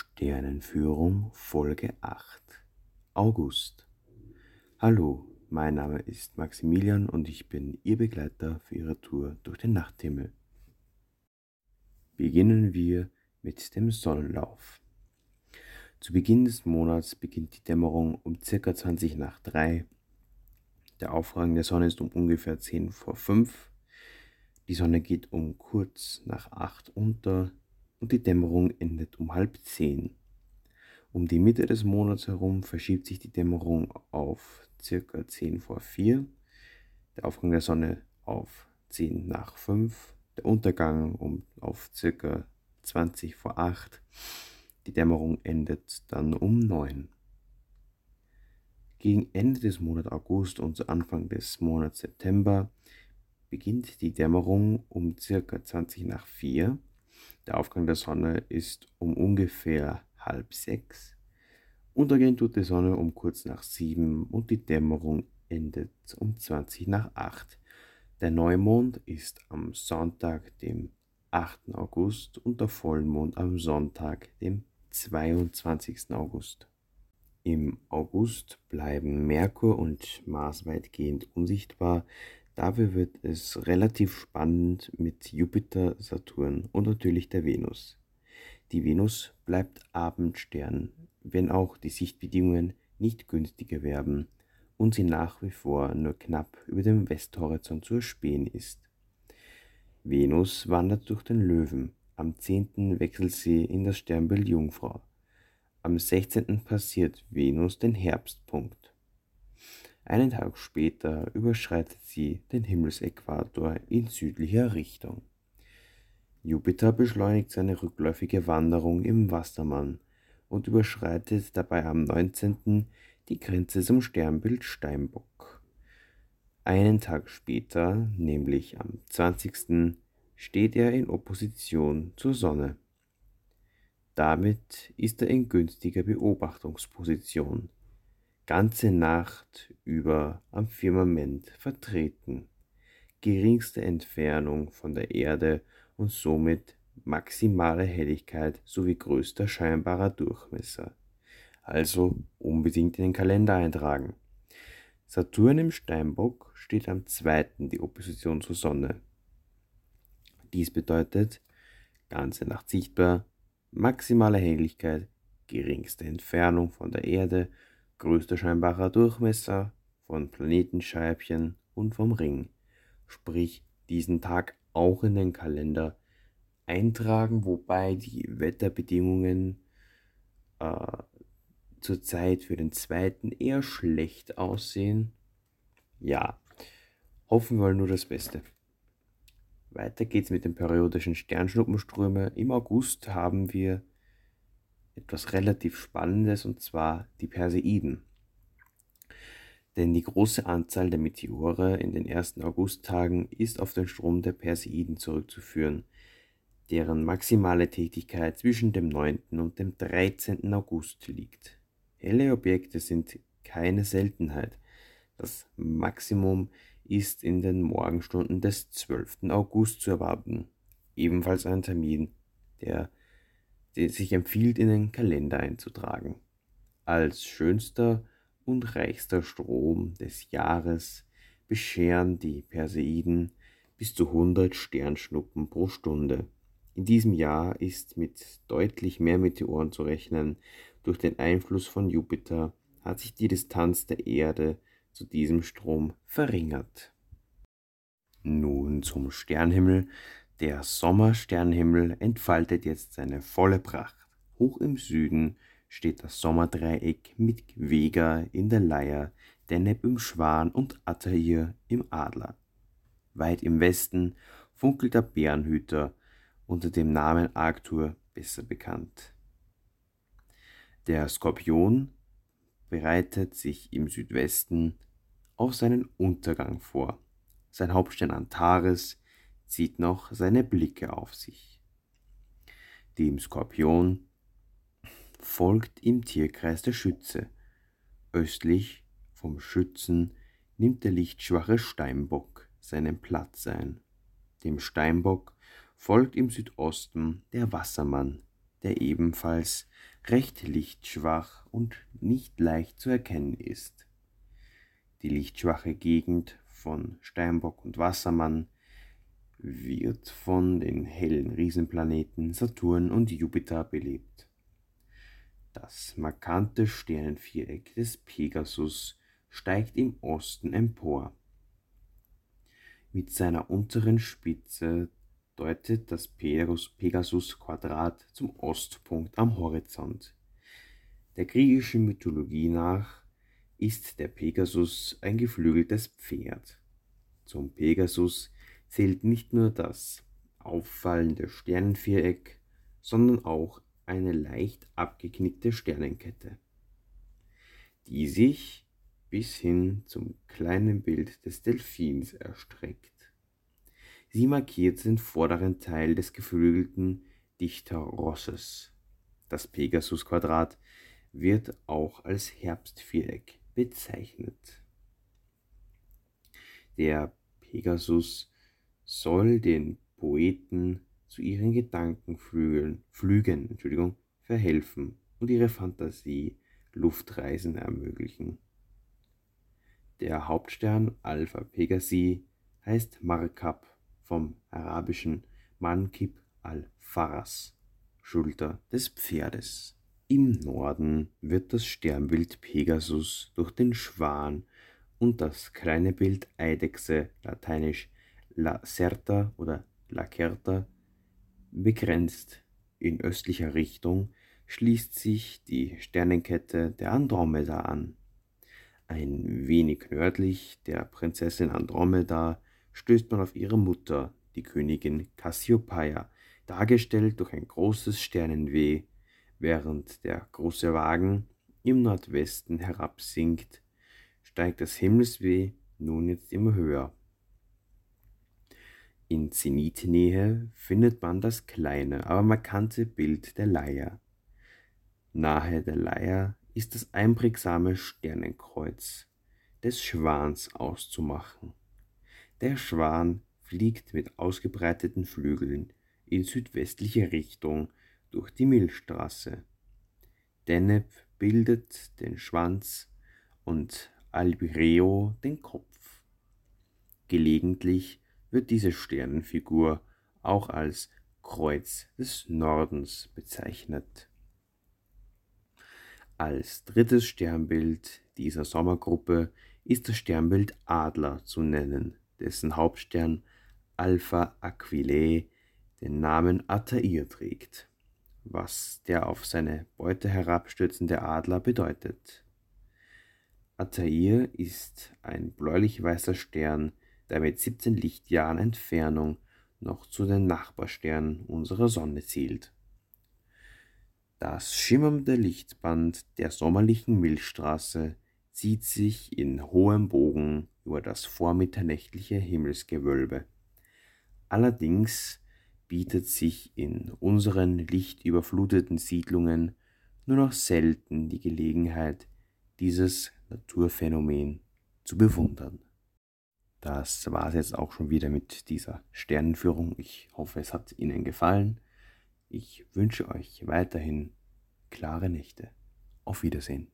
Sternenführung Folge 8 August Hallo, mein Name ist Maximilian und ich bin Ihr Begleiter für Ihre Tour durch den Nachthimmel. Beginnen wir mit dem Sonnenlauf. Zu Beginn des Monats beginnt die Dämmerung um ca. 20 nach 3. Der Aufrang der Sonne ist um ungefähr 10 vor 5. Die Sonne geht um kurz nach 8 unter und die Dämmerung endet um halb 10. Um die Mitte des Monats herum verschiebt sich die Dämmerung auf ca. 10 vor 4, der Aufgang der Sonne auf 10 nach 5, der Untergang um auf ca. 20 vor 8, die Dämmerung endet dann um 9. Gegen Ende des Monats August und zu Anfang des Monats September beginnt die Dämmerung um ca. 20 nach 4. Der Aufgang der Sonne ist um ungefähr halb sechs. Untergehen tut die Sonne um kurz nach sieben und die Dämmerung endet um 20 nach acht. Der Neumond ist am Sonntag, dem 8. August und der Vollmond am Sonntag, dem 22. August. Im August bleiben Merkur und Mars weitgehend unsichtbar. Dafür wird es relativ spannend mit Jupiter, Saturn und natürlich der Venus. Die Venus bleibt Abendstern, wenn auch die Sichtbedingungen nicht günstiger werden und sie nach wie vor nur knapp über dem Westhorizont zu erspähen ist. Venus wandert durch den Löwen. Am 10. wechselt sie in das Sternbild Jungfrau. Am 16. passiert Venus den Herbstpunkt. Einen Tag später überschreitet sie den Himmelsäquator in südlicher Richtung. Jupiter beschleunigt seine rückläufige Wanderung im Wassermann und überschreitet dabei am 19. die Grenze zum Sternbild Steinbock. Einen Tag später, nämlich am 20. steht er in Opposition zur Sonne. Damit ist er in günstiger Beobachtungsposition, ganze Nacht über am Firmament vertreten, geringste Entfernung von der Erde und somit maximale Helligkeit sowie größter scheinbarer Durchmesser. Also unbedingt in den Kalender eintragen. Saturn im Steinbock steht am 2. die Opposition zur Sonne. Dies bedeutet ganze Nacht sichtbar, maximale Helligkeit, geringste Entfernung von der Erde, größter scheinbarer Durchmesser von Planetenscheibchen und vom Ring. Sprich, diesen Tag auch in den Kalender eintragen, wobei die Wetterbedingungen äh, zurzeit für den zweiten eher schlecht aussehen. Ja, hoffen wir nur das Beste. Weiter geht's mit den periodischen Sternschnuppenströmen. Im August haben wir etwas relativ Spannendes und zwar die Perseiden. Denn die große Anzahl der Meteore in den ersten Augusttagen ist auf den Strom der Perseiden zurückzuführen, deren maximale Tätigkeit zwischen dem 9. und dem 13. August liegt. Helle Objekte sind keine Seltenheit. Das Maximum ist in den Morgenstunden des 12. August zu erwarten. Ebenfalls ein Termin, der, sich empfiehlt, in den Kalender einzutragen. Als schönster und reichster Strom des Jahres bescheren die Perseiden bis zu 100 Sternschnuppen pro Stunde. In diesem Jahr ist mit deutlich mehr Meteoren zu rechnen. Durch den Einfluss von Jupiter hat sich die Distanz der Erde zu diesem Strom verringert. Nun zum Sternhimmel. Der Sommersternhimmel entfaltet jetzt seine volle Pracht. Hoch im Süden steht das Sommerdreieck mit Vega in der Leier, Deneb im Schwan und Attair im Adler. Weit im Westen funkelt der Bärenhüter unter dem Namen Arctur besser bekannt. Der Skorpion bereitet sich im Südwesten auf seinen Untergang vor. Sein Hauptstern Antares zieht noch seine Blicke auf sich. Dem Skorpion folgt im Tierkreis der Schütze. Östlich vom Schützen nimmt der lichtschwache Steinbock seinen Platz ein. Dem Steinbock folgt im Südosten der Wassermann, der ebenfalls recht lichtschwach und nicht leicht zu erkennen ist. Die lichtschwache Gegend von Steinbock und Wassermann wird von den hellen Riesenplaneten Saturn und Jupiter belebt. Das markante Sternenviereck des Pegasus steigt im Osten empor. Mit seiner unteren Spitze deutet das Pegasus-Quadrat zum Ostpunkt am Horizont. Der griechischen Mythologie nach ist der Pegasus ein geflügeltes Pferd. Zum Pegasus zählt nicht nur das auffallende Sternenviereck, sondern auch eine leicht abgeknickte Sternenkette, die sich bis hin zum kleinen Bild des Delfins erstreckt. Sie markiert den vorderen Teil des geflügelten Dichterrosses. Das Pegasus-Quadrat wird auch als Herbstviereck bezeichnet. Der Pegasus soll den Poeten zu ihren Gedankenflügeln, Flügen, Entschuldigung, verhelfen und ihre Fantasie Luftreisen ermöglichen. Der Hauptstern Alpha Pegasi heißt Markab vom arabischen Mankib al-Faras, Schulter des Pferdes. Im Norden wird das Sternbild Pegasus durch den Schwan und das kleine Bild Eidechse, lateinisch Lacerta oder Lacerta, begrenzt. In östlicher Richtung schließt sich die Sternenkette der Andromeda an. Ein wenig nördlich der Prinzessin Andromeda stößt man auf ihre Mutter, die Königin Cassiopeia, dargestellt durch ein großes Sternenweh, während der große Wagen im Nordwesten herabsinkt, steigt das Himmelsweh nun jetzt immer höher. In Zenitnähe findet man das kleine, aber markante Bild der Leier. Nahe der Leier ist das einprägsame Sternenkreuz des Schwans auszumachen. Der Schwan fliegt mit ausgebreiteten Flügeln in südwestliche Richtung durch die Milchstraße. Deneb bildet den Schwanz und Albireo den Kopf. Gelegentlich wird diese Sternenfigur auch als Kreuz des Nordens bezeichnet. Als drittes Sternbild dieser Sommergruppe ist das Sternbild Adler zu nennen dessen Hauptstern Alpha Aquilae den Namen Altair trägt, was der auf seine Beute herabstürzende Adler bedeutet. Altair ist ein bläulich-weißer Stern, der mit 17 Lichtjahren Entfernung noch zu den Nachbarsternen unserer Sonne zählt. Das schimmernde Lichtband der sommerlichen Milchstraße zieht sich in hohem Bogen über das vormitternächtliche Himmelsgewölbe. Allerdings bietet sich in unseren lichtüberfluteten Siedlungen nur noch selten die Gelegenheit, dieses Naturphänomen zu bewundern. Das war es jetzt auch schon wieder mit dieser Sternenführung. Ich hoffe, es hat Ihnen gefallen. Ich wünsche euch weiterhin klare Nächte. Auf Wiedersehen.